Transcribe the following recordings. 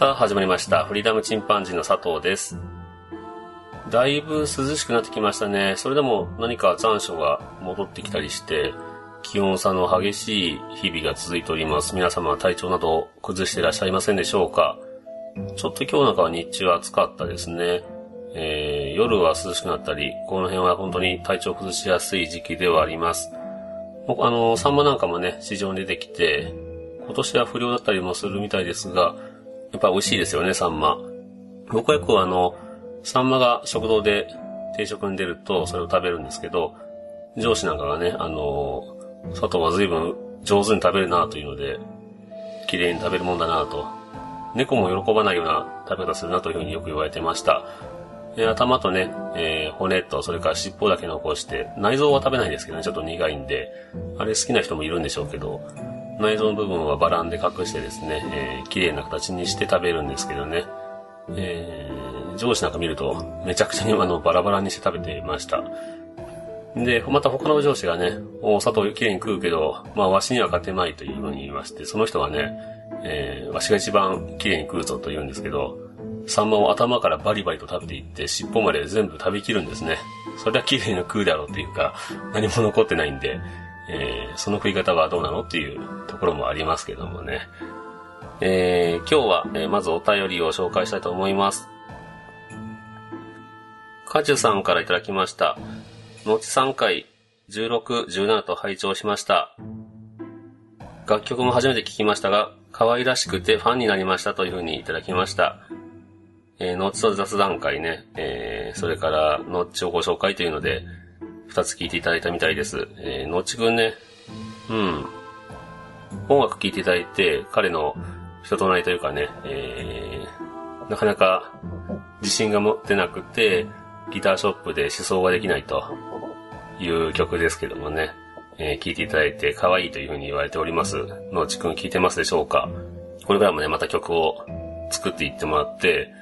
さあ始まりました。フリーダムチンパンジーの佐藤です。だいぶ涼しくなってきましたね。それでも何か残暑が戻ってきたりして、気温差の激しい日々が続いております。皆様は体調など崩していらっしゃいませんでしょうかちょっと今日なんかは日中暑かったですね。えー、夜は涼しくなったり、この辺は本当に体調崩しやすい時期ではあります。僕あの、サンマなんかもね、市場に出てきて、今年は不良だったりもするみたいですが、やっぱ美味しいですよね、サンマ。僕はよくあの、サンマが食堂で定食に出るとそれを食べるんですけど、上司なんかがね、あの、佐藤は随分上手に食べるなというので、綺麗に食べるもんだなと。猫も喜ばないような食べ方するなというふうによく言われてました。えー頭とね、えー骨とそれから尻尾だけ残して、内臓は食べないですけどね、ちょっと苦いんで、あれ好きな人もいるんでしょうけど、内臓の部分はバランで隠してですね、えー綺麗な形にして食べるんですけどね。えー上司なんか見ると、めちゃくちゃにあのバラバラにして食べていました。で、また他の上司がね、お砂糖綺麗に食うけど、まあわしには勝てまいというふうに言いまして、その人がね、えーわしが一番綺麗に食うぞと言うんですけど、サンマを頭からバリバリと食べていって、尻尾まで全部食べきるんですね。それは綺麗に食うだろうっていうか、何も残ってないんで、えーその食い方はどうなのっていうところもありますけどもね。えー今日は、えーまずお便りを紹介したいと思います。カジュさんからいただきました。後3回、16、17と拝聴しました。楽曲も初めて聴きましたが、可愛らしくてファンになりましたというふうにいただきました。えー、ノッチと雑談会ね、えー、それから、ノッチをご紹介というので、二つ聞いていただいたみたいです。えー、ノッチくんね、うん。音楽聴いていただいて、彼の人となりというかね、えー、なかなか自信が持ってなくて、ギターショップで思想ができないという曲ですけどもね、えー聴いていただいて可愛いというふうに言われております。のちくん聞いてますでしょうか？これからもね、また曲を作っていってもらって、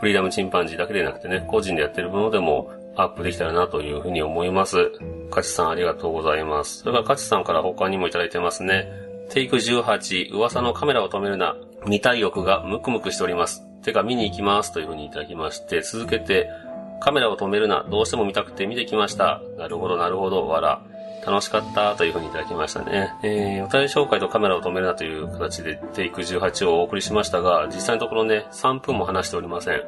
フリーダムチンパンジーだけでなくてね、個人でやってるものでもアップできたらなというふうに思います。カチさんありがとうございます。それからカチさんから他にもいただいてますね。テイク18、噂のカメラを止めるな。見たい欲がムクムクしております。てか見に行きますというふうにいただきまして、続けて、カメラを止めるな。どうしても見たくて見てきました。なるほど、なるほど、わら。楽しかったというふうにいただきましたね。えー、お便り紹介とカメラを止めるなという形でテイク18をお送りしましたが、実際のところね、3分も話しておりません。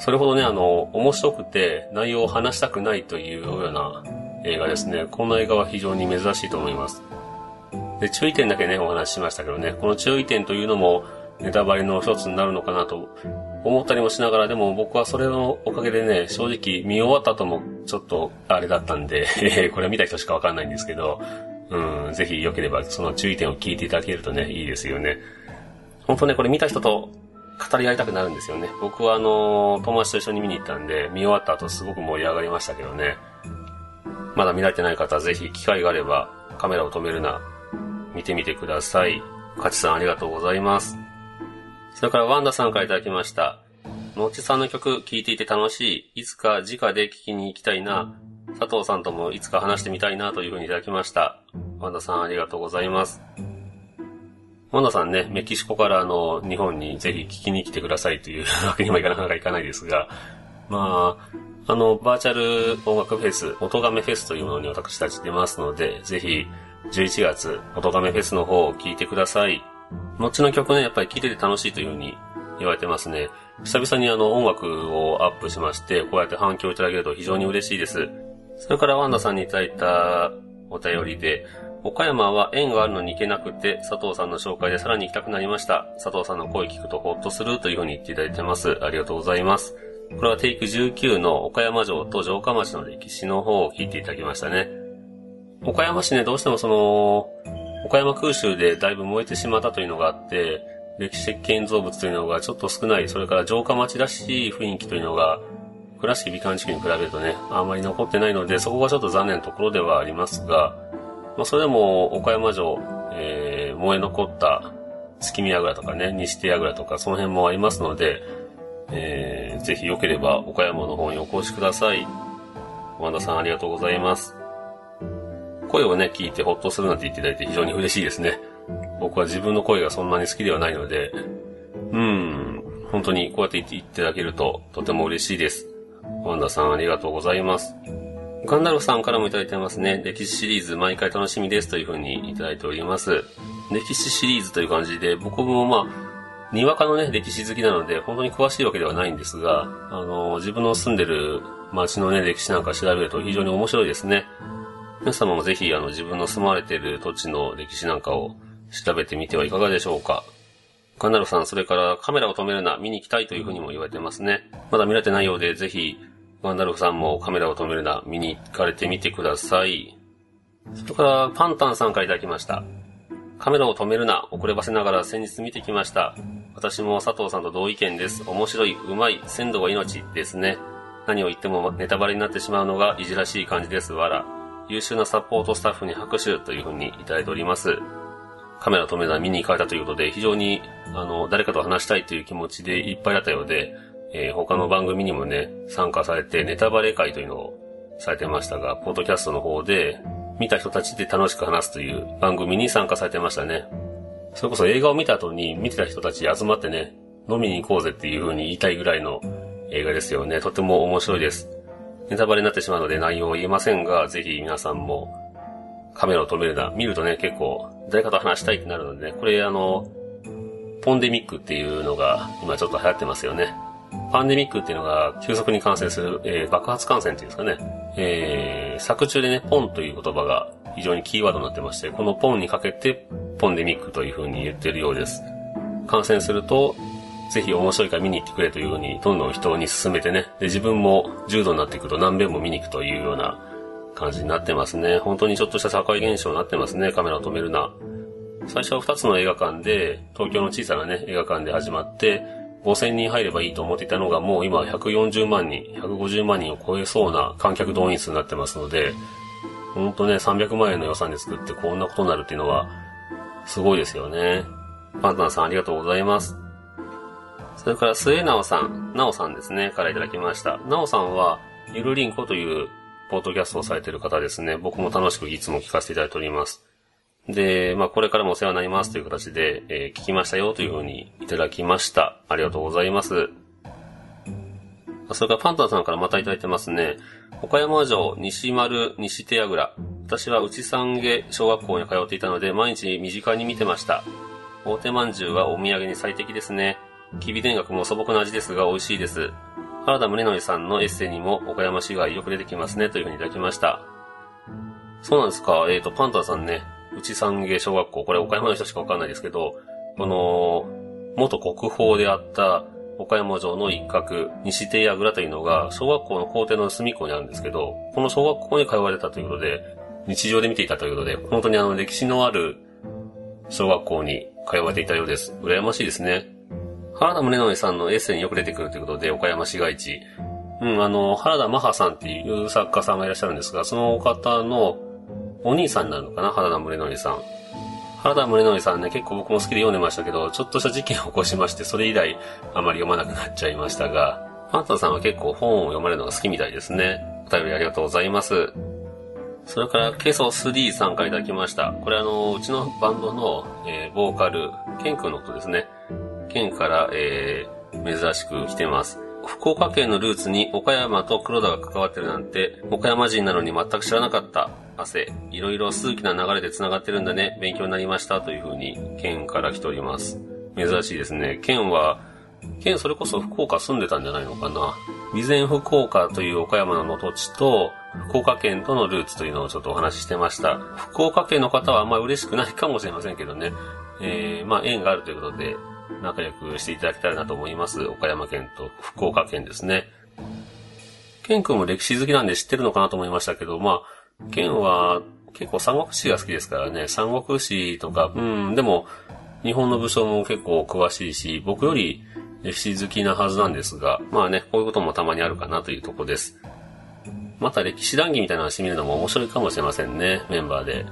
それほどね、あの、面白くて内容を話したくないというような映画ですね。この映画は非常に珍しいと思います。で、注意点だけね、お話ししましたけどね、この注意点というのもネタバレの一つになるのかなと思ったりもしながら、でも僕はそれのおかげでね、正直見終わった後もちょっとあれだったんで、これは見た人しかわかんないんですけど、うん、ぜひ良ければその注意点を聞いていただけるとね、いいですよね。本当ね、これ見た人と語り合いたくなるんですよね。僕はあの、友達と一緒に見に行ったんで、見終わった後すごく盛り上がりましたけどね。まだ見られてない方はぜひ機会があればカメラを止めるな、見てみてください。カチさんありがとうございます。それからワンダさんからいただきました。のっちさんの曲聴いていて楽しい。いつか直で聴きに行きたいな。佐藤さんともいつか話してみたいなというふうにいただきました。ワンダさんありがとうございます。ワンダさんね、メキシコからあの、日本にぜひ聞きに来てくださいというわけにもいかなかなかいかないですが、まあ、あの、バーチャル音楽フェス、音亀フェスというものに私たち出ますので、ぜひ、11月、音亀フェスの方を聞いてください。後の曲ね、やっぱり聴いてて楽しいというふうに言われてますね。久々にあの音楽をアップしまして、こうやって反響いただけると非常に嬉しいです。それからワンダさんにいただいたお便りで、岡山は縁があるのに行けなくて、佐藤さんの紹介でさらに行きたくなりました。佐藤さんの声聞くとほっとするというふうに言っていただいてます。ありがとうございます。これはテイク19の岡山城と城下町の歴史の方を聞いていただきましたね。岡山市ね、どうしてもその、岡山空襲でだいぶ燃えてしまったというのがあって、歴史的建造物というのがちょっと少ない、それから城下町らしい雰囲気というのが、倉敷美観地区に比べるとね、あんまり残ってないので、そこがちょっと残念なところではありますが、まあ、それでも岡山城、えー、燃え残った月見櫓とかね、西手櫓とか、その辺もありますので、えー、ぜひ良ければ岡山の方にお越しください。ワンダさんありがとうございます。声をね、聞いてほっとするなんて言っていただいて非常に嬉しいですね。僕は自分の声がそんなに好きではないので、うん、本当にこうやって言っていただけるととても嬉しいです。ワンダさんありがとうございます。ガンダルフさんからもいただいてますね。歴史シリーズ毎回楽しみですというふうにいただいております。歴史シリーズという感じで、僕もまあ、にわかのね、歴史好きなので、本当に詳しいわけではないんですが、あの、自分の住んでる街のね、歴史なんか調べると非常に面白いですね。皆様もぜひ、あの、自分の住まわれている土地の歴史なんかを調べてみてはいかがでしょうか。ガンダルフさん、それからカメラを止めるな、見に行きたいというふうにも言われてますね。まだ見られてないようで、ぜひ、ガンダルフさんもカメラを止めるな、見に行かれてみてください。それから、パンタンさんからいただきました。カメラを止めるな、遅ればせながら先日見てきました。私も佐藤さんと同意見です。面白い、うまい、鮮度が命ですね。何を言ってもネタバレになってしまうのがいじらしい感じです。わら。優秀なサポートスタッフに拍手というふうにいただいております。カメラ止めた見に行かれたということで、非常に、あの、誰かと話したいという気持ちでいっぱいだったようで、えー、他の番組にもね、参加されて、ネタバレ会というのをされてましたが、ポッドキャストの方で、見た人たちで楽しく話すという番組に参加されてましたね。それこそ映画を見た後に見てた人たち集まってね、飲みに行こうぜっていう風に言いたいぐらいの映画ですよね。とても面白いです。ネタバレになってしまうので内容を言えませんが、ぜひ皆さんもカメラを止めるな。見るとね、結構誰かと話したいってなるのでね、これあの、ポンデミックっていうのが今ちょっと流行ってますよね。パンデミックっていうのが急速に感染する、えー、爆発感染っていうんですかね。えー、作中でね、ポンという言葉が非常にキーワードになってまして、このポンにかけてポンデミックという風に言ってるようです。感染すると、ぜひ面白いから見に行ってくれという風にどんどん人に勧めてね、で自分も重度になっていくと何遍も見に行くというような感じになってますね。本当にちょっとした社会現象になってますね、カメラを止めるな。最初は2つの映画館で、東京の小さなね、映画館で始まって、5000人入ればいいと思っていたのが、もう今140万人、150万人を超えそうな観客動員数になってますので、ほんとね、300万円の予算で作ってこんなことになるっていうのは、すごいですよね。パンタンさんありがとうございます。それから、末直さん、直さんですね、からいただきました。直さんは、ゆるりんこというポッドキャストをされている方ですね。僕も楽しくいつも聞かせていただいております。で、まあ、これからもお世話になりますという形で、えー、聞きましたよというふうにいただきました。ありがとうございます。それからパンタンさんからまたいただいてますね。岡山城西丸西手櫓。私は内三下小学校に通っていたので、毎日身近に見てました。大手まんじゅうはお土産に最適ですね。きび田楽も素朴な味ですが美味しいです。原田宗則さんのエッセイにも岡山市街よく出てきますねというふうにいただきました。そうなんですか。えっ、ー、と、パンタさんね、内三下小学校、これ岡山の人しかわかんないですけど、この、元国宝であった岡山城の一角、西手櫓というのが、小学校の校庭の隅っこにあるんですけど、この小学校に通われたということで、日常で見ていたということで、本当にあの歴史のある小学校に通われていたようです。羨ましいですね。原田宗則さんのエッセイによく出てくるということで、岡山市街地。うん、あの、原田マハさんっていう作家さんがいらっしゃるんですが、そのお方のお兄さんになるのかな？原田宗則さん。原田宗則さんね、結構僕も好きで読んでましたけど、ちょっとした事件を起こしまして、それ以来あまり読まなくなっちゃいましたが、パンタさんは結構本を読まれるのが好きみたいですね。お便りありがとうございます。それから、ケソ3さんからいただきました。これあの、うちのバンドの、えー、ボーカル、ケン君のことですね。ケンから、えー、珍しく来てます。福岡県のルーツに岡山と黒田が関わってるなんて、岡山人なのに全く知らなかった。汗。いろいろ数奇な流れで繋がってるんだね。勉強になりました。というふうに、県から来ております。珍しいですね。県は、県それこそ福岡住んでたんじゃないのかな。備前福岡という岡山の土地と、福岡県とのルーツというのをちょっとお話ししてました。福岡県の方はあんまり嬉しくないかもしれませんけどね。えー、まあ縁があるということで、仲良くしていただきたいなと思います。岡山県と福岡県ですね。ケン君も歴史好きなんで知ってるのかなと思いましたけど、まあ、ケンは結構三国志が好きですからね、三国志とか、うん、でも、日本の武将も結構詳しいし、僕より歴史好きなはずなんですが、まあね、こういうこともたまにあるかなというとこです。また歴史談義みたいな話見るのも面白いかもしれませんね、メンバーで。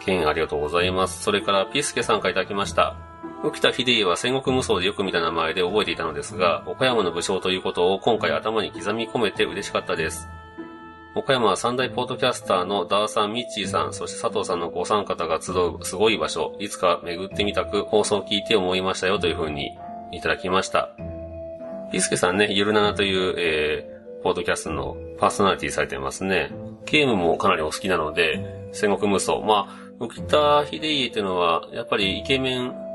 剣ありがとうございます。それから、ピースケさんからいただきました。浮田秀家は戦国無双でよく見た名前で覚えていたのですが、岡山の武将ということを今回頭に刻み込めて嬉しかったです。岡山は三大ポートキャスターのダーさん、ミッチーさん、そして佐藤さんのご参方が集うすごい場所、いつか巡ってみたく放送を聞いて思いましたよというふうにいただきました。ピースケさんね、ゆるななという、えー、ポートキャストのパーソナリティされてますね。ゲームもかなりお好きなので、戦国無双。まあ、浮田秀家っていうのは、やっぱりイケメン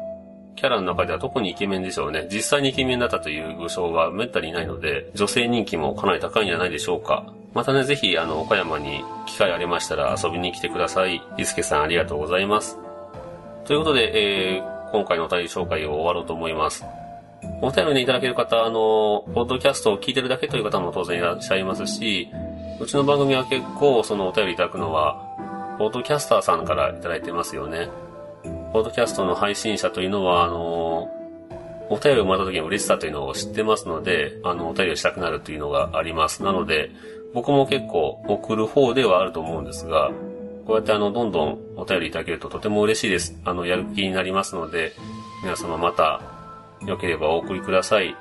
キャラの中では特にイケメンでしょうね。実際にイケメンだったという武将がめったにいないので、女性人気もかなり高いんじゃないでしょうか。またね、ぜひ、あの、岡山に機会ありましたら遊びに来てください。リスケさんありがとうございます。ということで、えー、今回のお便り紹介を終わろうと思います。お便りね、いただける方、あの、ポッドキャストを聞いてるだけという方も当然いらっしゃいますし、うちの番組は結構、そのお便りいただくのは、ポッドキャスターさんからいただいてますよね。ポッドキャストの配信者というのは、あの、お便りをもらった時の嬉しさというのを知ってますので、あの、お便りをしたくなるというのがあります。なので、僕も結構送る方ではあると思うんですが、こうやってあの、どんどんお便りいただけるととても嬉しいです。あの、やる気になりますので、皆様また、良ければお送りください。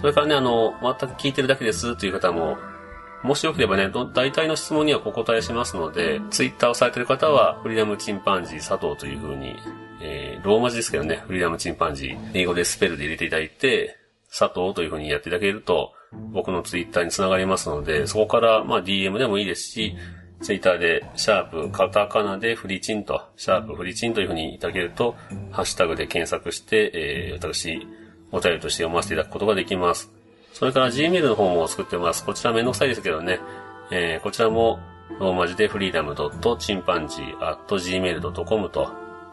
それからね、あの、全く聞いてるだけですという方ももしよければね、大体の質問にはお答えしますので、ツイッターをされている方は、フリーダムチンパンジー佐藤という風に、えー、ローマ字ですけどね、フリーダムチンパンジー、英語でスペルで入れていただいて、佐藤という風にやっていただけると、僕のツイッターにつながりますので、そこから、まあ DM でもいいですし、ツイッターで、シャープ、カタカナでフリチンと、シャープフリチンという風にいただけると、ハッシュタグで検索して、えー、私、お便りとして読ませていただくことができます。それから Gmail の方も作ってます。こちらめんどくさいですけどね。えー、こちらもローマ字で freedom.chimpanzee.gmail.com と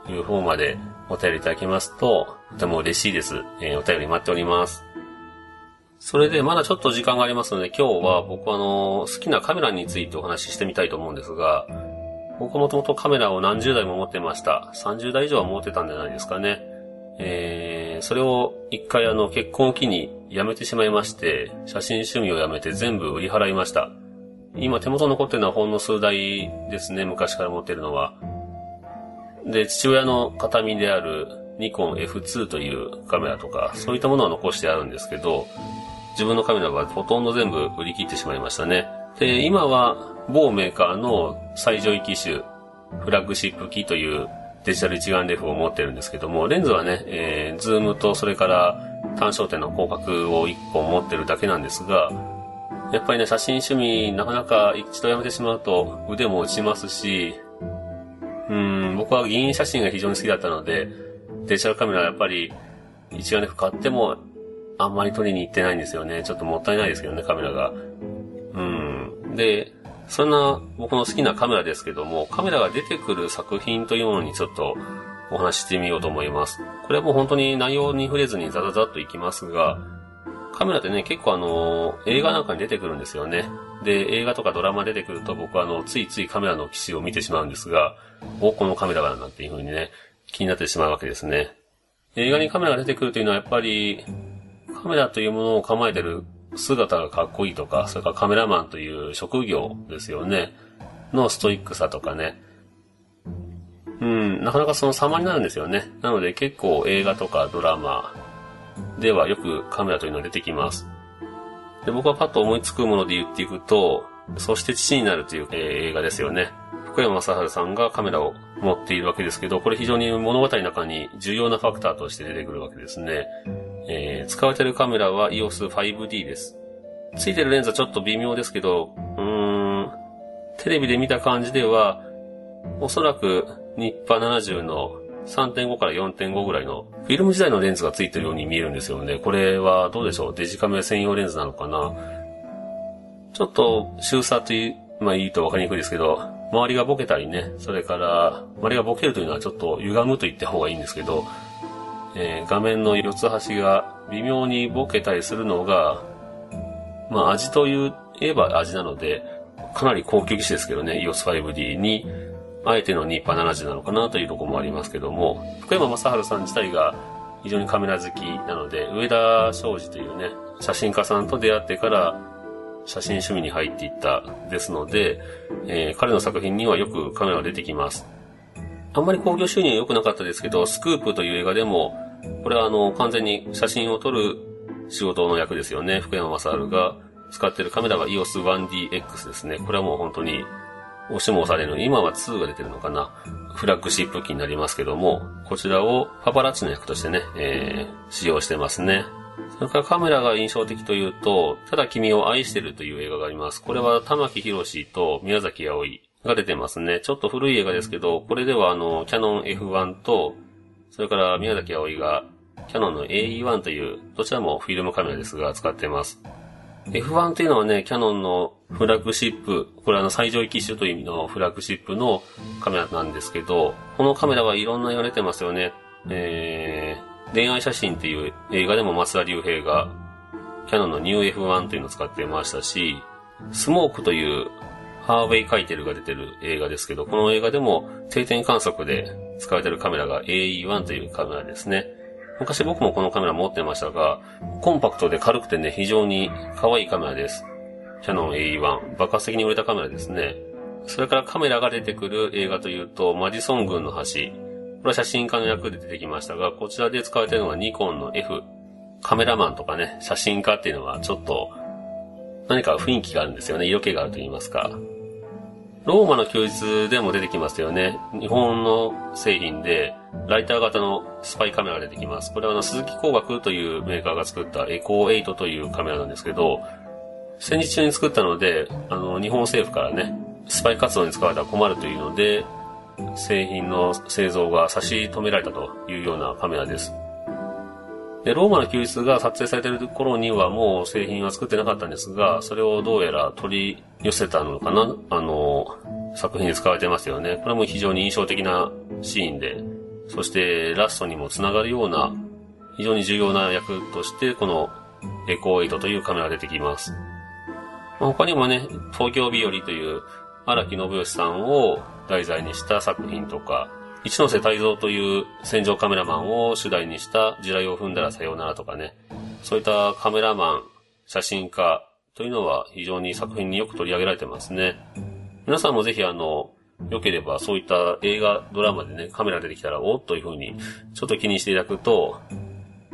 いう方までお便りいただきますと、とても嬉しいです。えー、お便り待っております。それで、まだちょっと時間がありますので、今日は僕はあの、好きなカメラについてお話ししてみたいと思うんですが、僕もともとカメラを何十台も持ってました。30台以上は持ってたんじゃないですかね。えー、それを一回あの結婚を機に辞めてしまいまして、写真趣味をやめて全部売り払いました。今手元残ってるのはほんの数台ですね、昔から持ってるのは。で、父親の形見であるニコン F2 というカメラとか、そういったものは残してあるんですけど、自分のカメラはほとんど全部売り切ってしまいましたね。で、今は某メーカーの最上位機種、フラッグシップ機というデジタル一眼レフを持ってるんですけども、レンズはね、えー、ズームとそれから単焦点の広角を1本持ってるだけなんですが、やっぱりね、写真趣味なかなか一度やめてしまうと腕も落ちますし、うん、僕は銀塩写真が非常に好きだったので、デジタルカメラはやっぱり一眼レフ買ってもあんまり撮りに行ってないんですよね。ちょっともったいないですけどね、カメラが。うん。で、そんな僕の好きなカメラですけども、カメラが出てくる作品というものにちょっとお話ししてみようと思います。これはもう本当に内容に触れずにザザザッといきますが、カメラってね、結構あの、映画なんかに出てくるんですよね。で、映画とかドラマ出てくると僕はあの、ついついカメラの機種を見てしまうんですが、お、このカメラがなんていう風にね、気になってしまうわけですね。映画にカメラが出てくるというのはやっぱり、カメラというものを構えてる姿がかっこいいとか、それからカメラマンという職業ですよね。のストイックさとかね。うん、なかなかその様になるんですよね。なので結構映画とかドラマではよくカメラというのが出てきます。で僕はパッと思いつくもので言っていくと、そして父になるという、えー、映画ですよね。福山雅治さんがカメラを持っているわけですけど、これ非常に物語の中に重要なファクターとして出てくるわけですね。えー、使われてるカメラは EOS5D です。ついてるレンズはちょっと微妙ですけど、うーん、テレビで見た感じでは、おそらくニッパ70の3.5から4.5ぐらいのフィルム時代のレンズがついてるように見えるんですよね。これはどうでしょう？デジカメ専用レンズなのかな？ちょっと周差という、まあいいとわかりにくいですけど、周りがボケたりね、それから、周りがボケるというのはちょっと歪むと言った方がいいんですけど、えー、画面の四つ端が微妙にボケたりするのが、まあ味という、言えば味なので、かなり高級機種ですけどね、EOS5D に、あえてのニッパ70なのかなというとこもありますけども、福山雅治さん自体が非常にカメラ好きなので、上田昌司というね、写真家さんと出会ってから写真趣味に入っていったですので、えー、彼の作品にはよくカメラが出てきます。あんまり興行収入は良くなかったですけど、スクープという映画でも、これはあの、完全に写真を撮る仕事の役ですよね。福山雅治が使ってるカメラは EOS1DX ですね。これはもう本当に押しも押される。今は2が出てるのかな。フラッグシップ機になりますけども、こちらをパパラッチの役としてね、えー、使用してますね。それからカメラが印象的というと、ただ君を愛してるという映画があります。これは玉木宏と宮崎葵が出てますね。ちょっと古い映画ですけど、これではあの、キャノン F1 と、それから宮崎葵がキャノンの AE1 という、どちらもフィルムカメラですが使ってます。F1 というのはね、キャノンのフラッグシップ、これはあの最上位機種という意味のフラッグシップのカメラなんですけど、このカメラはいろんな言われてますよね。えー、恋愛写真っていう映画でも松田龍平がキャノンのニュー F1 というのを使ってましたし、スモークというハーウェイカイテルが出てる映画ですけど、この映画でも定点観測で使われてるカメラが AE1 というカメラですね。昔僕もこのカメラ持ってましたが、コンパクトで軽くてね、非常に可愛いカメラです。キャノン AE1、爆発的に売れたカメラですね。それからカメラが出てくる映画というと、マジソン軍の橋。これは写真家の役で出てきましたが、こちらで使われているのがニコンの F。カメラマンとかね、写真家っていうのはちょっと何か雰囲気があるんですよね。色気があると言いますか。ローマの休日でも出てきますよね。日本の製品で、ライター型のスパイカメラが出てきます。これはあの、鈴木工学というメーカーが作ったエコー8というカメラなんですけど、戦時中に作ったので、あの、日本政府からね、スパイ活動に使われたら困るというので、製品の製造が差し止められたというようなカメラです。で、ローマの休日が撮影されている頃にはもう製品は作ってなかったんですが、それをどうやら取り寄せたのかなあの、作品に使われてますよね。これも非常に印象的なシーンで、そしてラストにもつながるような、非常に重要な役として、このエコー8というカメラが出てきます。ま、他にもね、東京日和という荒木信義さんを題材にした作品とか、一ノ瀬泰造という戦場カメラマンを主題にした地雷を踏んだらさようならとかね、そういったカメラマン、写真家というのは非常に作品によく取り上げられてますね。皆さんもぜひあの、良ければそういった映画、ドラマでね、カメラ出てきたら、おっというふうに、ちょっと気にしていただくと、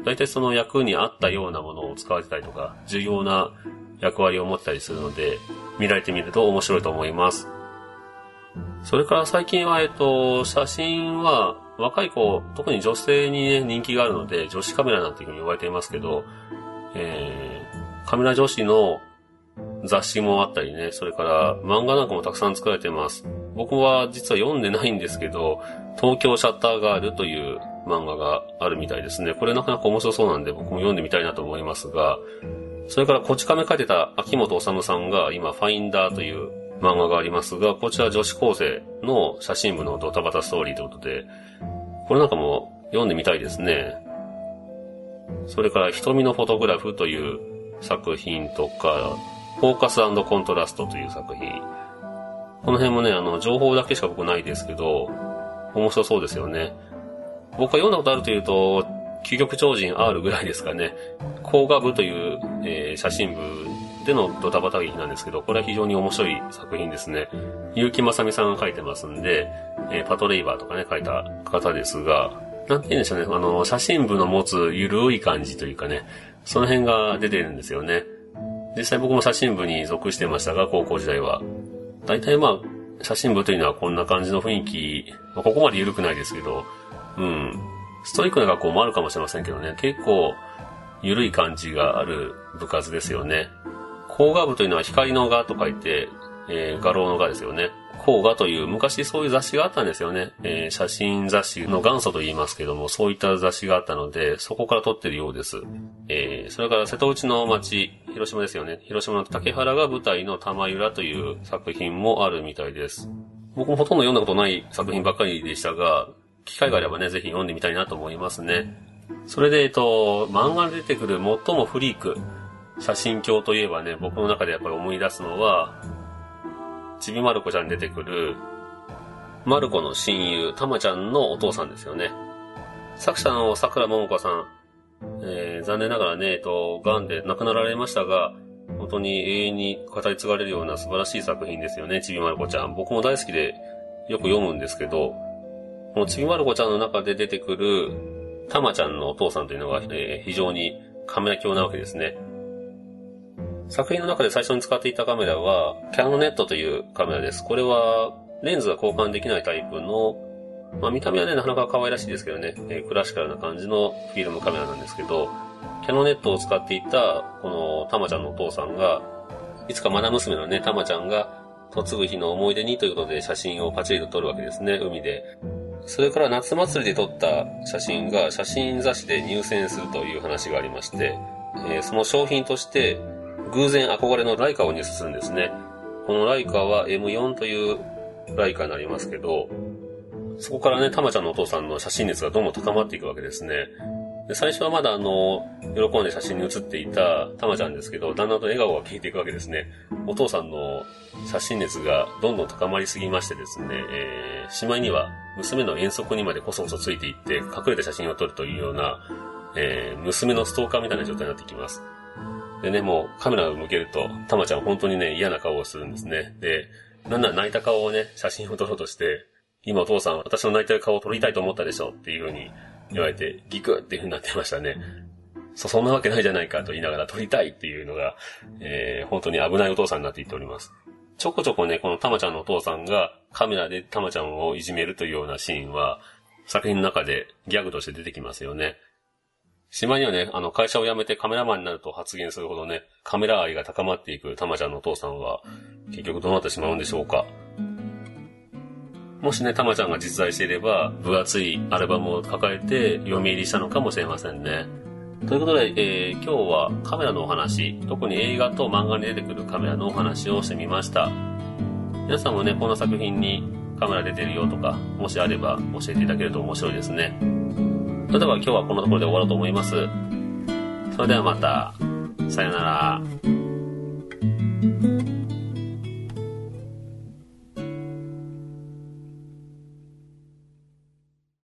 大体その役に合ったようなものを使われてたりとか、重要な役割を持ったりするので、見られてみると面白いと思います。それから最近は、えっと、写真は若い子、特に女性にね、人気があるので、女子カメラなんていうふうに言われていますけど、えー、カメラ女子の雑誌もあったりね、それから漫画なんかもたくさん作られてます。僕は実は読んでないんですけど、東京シャッターガールという漫画があるみたいですね。これなかなか面白そうなんで僕も読んでみたいなと思いますが、それからこち亀書いてた秋元治さんが今ファインダーという漫画がありますが、こちら女子高生の写真部のドタバタストーリーということで、これなんかも読んでみたいですね。それから瞳のフォトグラフという作品とか、フォーカスコントラストという作品。この辺もね、あの、情報だけしか僕ないですけど、面白そうですよね。僕は読んだことあるというと、究極超人 R ぐらいですかね。工画部という、えー、写真部でのドタバタ劇なんですけど、これは非常に面白い作品ですね。結城正美さんが書いてますんで、えー、パトレイバーとかね、書いた方ですが、なんて言うんでしょうね、あの、写真部の持つゆるい感じというかね、その辺が出てるんですよね。実際僕も写真部に属してましたが、高校時代は。大体まあ、写真部というのはこんな感じの雰囲気、まあ、ここまで緩くないですけど、うん。ストイックな学校もあるかもしれませんけどね、結構、緩い感じがある部活ですよね。工画部というのは光の画と書いて、えー、画廊の画ですよね。工画という昔そういう雑誌があったんですよね。えー、写真雑誌の元祖と言いますけども、そういった雑誌があったので、そこから撮ってるようです。えー、それから瀬戸内の町、広島ですよね。広島の竹原が舞台の玉浦という作品もあるみたいです。僕もほとんど読んだことない作品ばっかりでしたが、機会があればね、ぜひ読んでみたいなと思いますね。それで、えっと、漫画で出てくる最もフリーク、写真鏡といえばね、僕の中でやっぱり思い出すのは、ちびまる子ちゃんに出てくる、マルコの親友、たまちゃんのお父さんですよね。作者の桜桃子さん、えー、残念ながらね、えっと、癌で亡くなられましたが、本当に永遠に語り継がれるような素晴らしい作品ですよね、ちびまる子ちゃん。僕も大好きでよく読むんですけど、このちびまる子ちゃんの中で出てくる、たまちゃんのお父さんというのが、えー、非常にカメラ鏡なわけですね。作品の中で最初に使っていたカメラは、キャノネットというカメラです。これは、レンズが交換できないタイプの、まあ見た目はね、なかなか可愛らしいですけどね、えー、クラシカルな感じのフィルムカメラなんですけど、キャノネットを使っていた、このたまちゃんのお父さんが、いつかマナ娘のね、たまちゃんが、嫁ぐ日の思い出にということで写真をパチリと撮るわけですね、海で。それから夏祭りで撮った写真が写真雑誌で入選するという話がありまして、えー、その商品として偶然憧れのライカを入手するんですね。このライカは M4 というライカになりますけど、そこからね、たまちゃんのお父さんの写真熱がどんどん高まっていくわけですね。で最初はまだあの、喜んで写真に写っていたたまちゃんですけど、だんだんと笑顔が消えていくわけですね。お父さんの写真熱がどんどん高まりすぎましてですね、えー、しまいには娘の遠足にまでこそこそついていって隠れて写真を撮るというような、えー、娘のストーカーみたいな状態になってきます。でね、もうカメラを向けると、たまちゃん本当にね、嫌な顔をするんですね。で、なんなら泣いた顔をね、写真を撮ろうとして、今お父さん私の泣いてる顔を撮りたいと思ったでしょっていう風に言われて、ギクっていう風になってましたね。そ、そんなわけないじゃないかと言いながら撮りたいっていうのが、えー、本当に危ないお父さんになっていっております。ちょこちょこね、このたまちゃんのお父さんがカメラでたまちゃんをいじめるというようなシーンは、作品の中でギャグとして出てきますよね。しまいにはね、あの、会社を辞めてカメラマンになると発言するほどね、カメラ愛が高まっていくたまちゃんのお父さんは、結局どうなってしまうんでしょうか。もしね、たまちゃんが実在していれば、分厚いアルバムを抱えて読み入りしたのかもしれませんね。ということで、えー、今日はカメラのお話、特に映画と漫画に出てくるカメラのお話をしてみました。皆さんもね、この作品にカメラ出てるよとか、もしあれば教えていただけると面白いですね。それでは今日はこのところで終わろうと思います。それではまた、さよなら。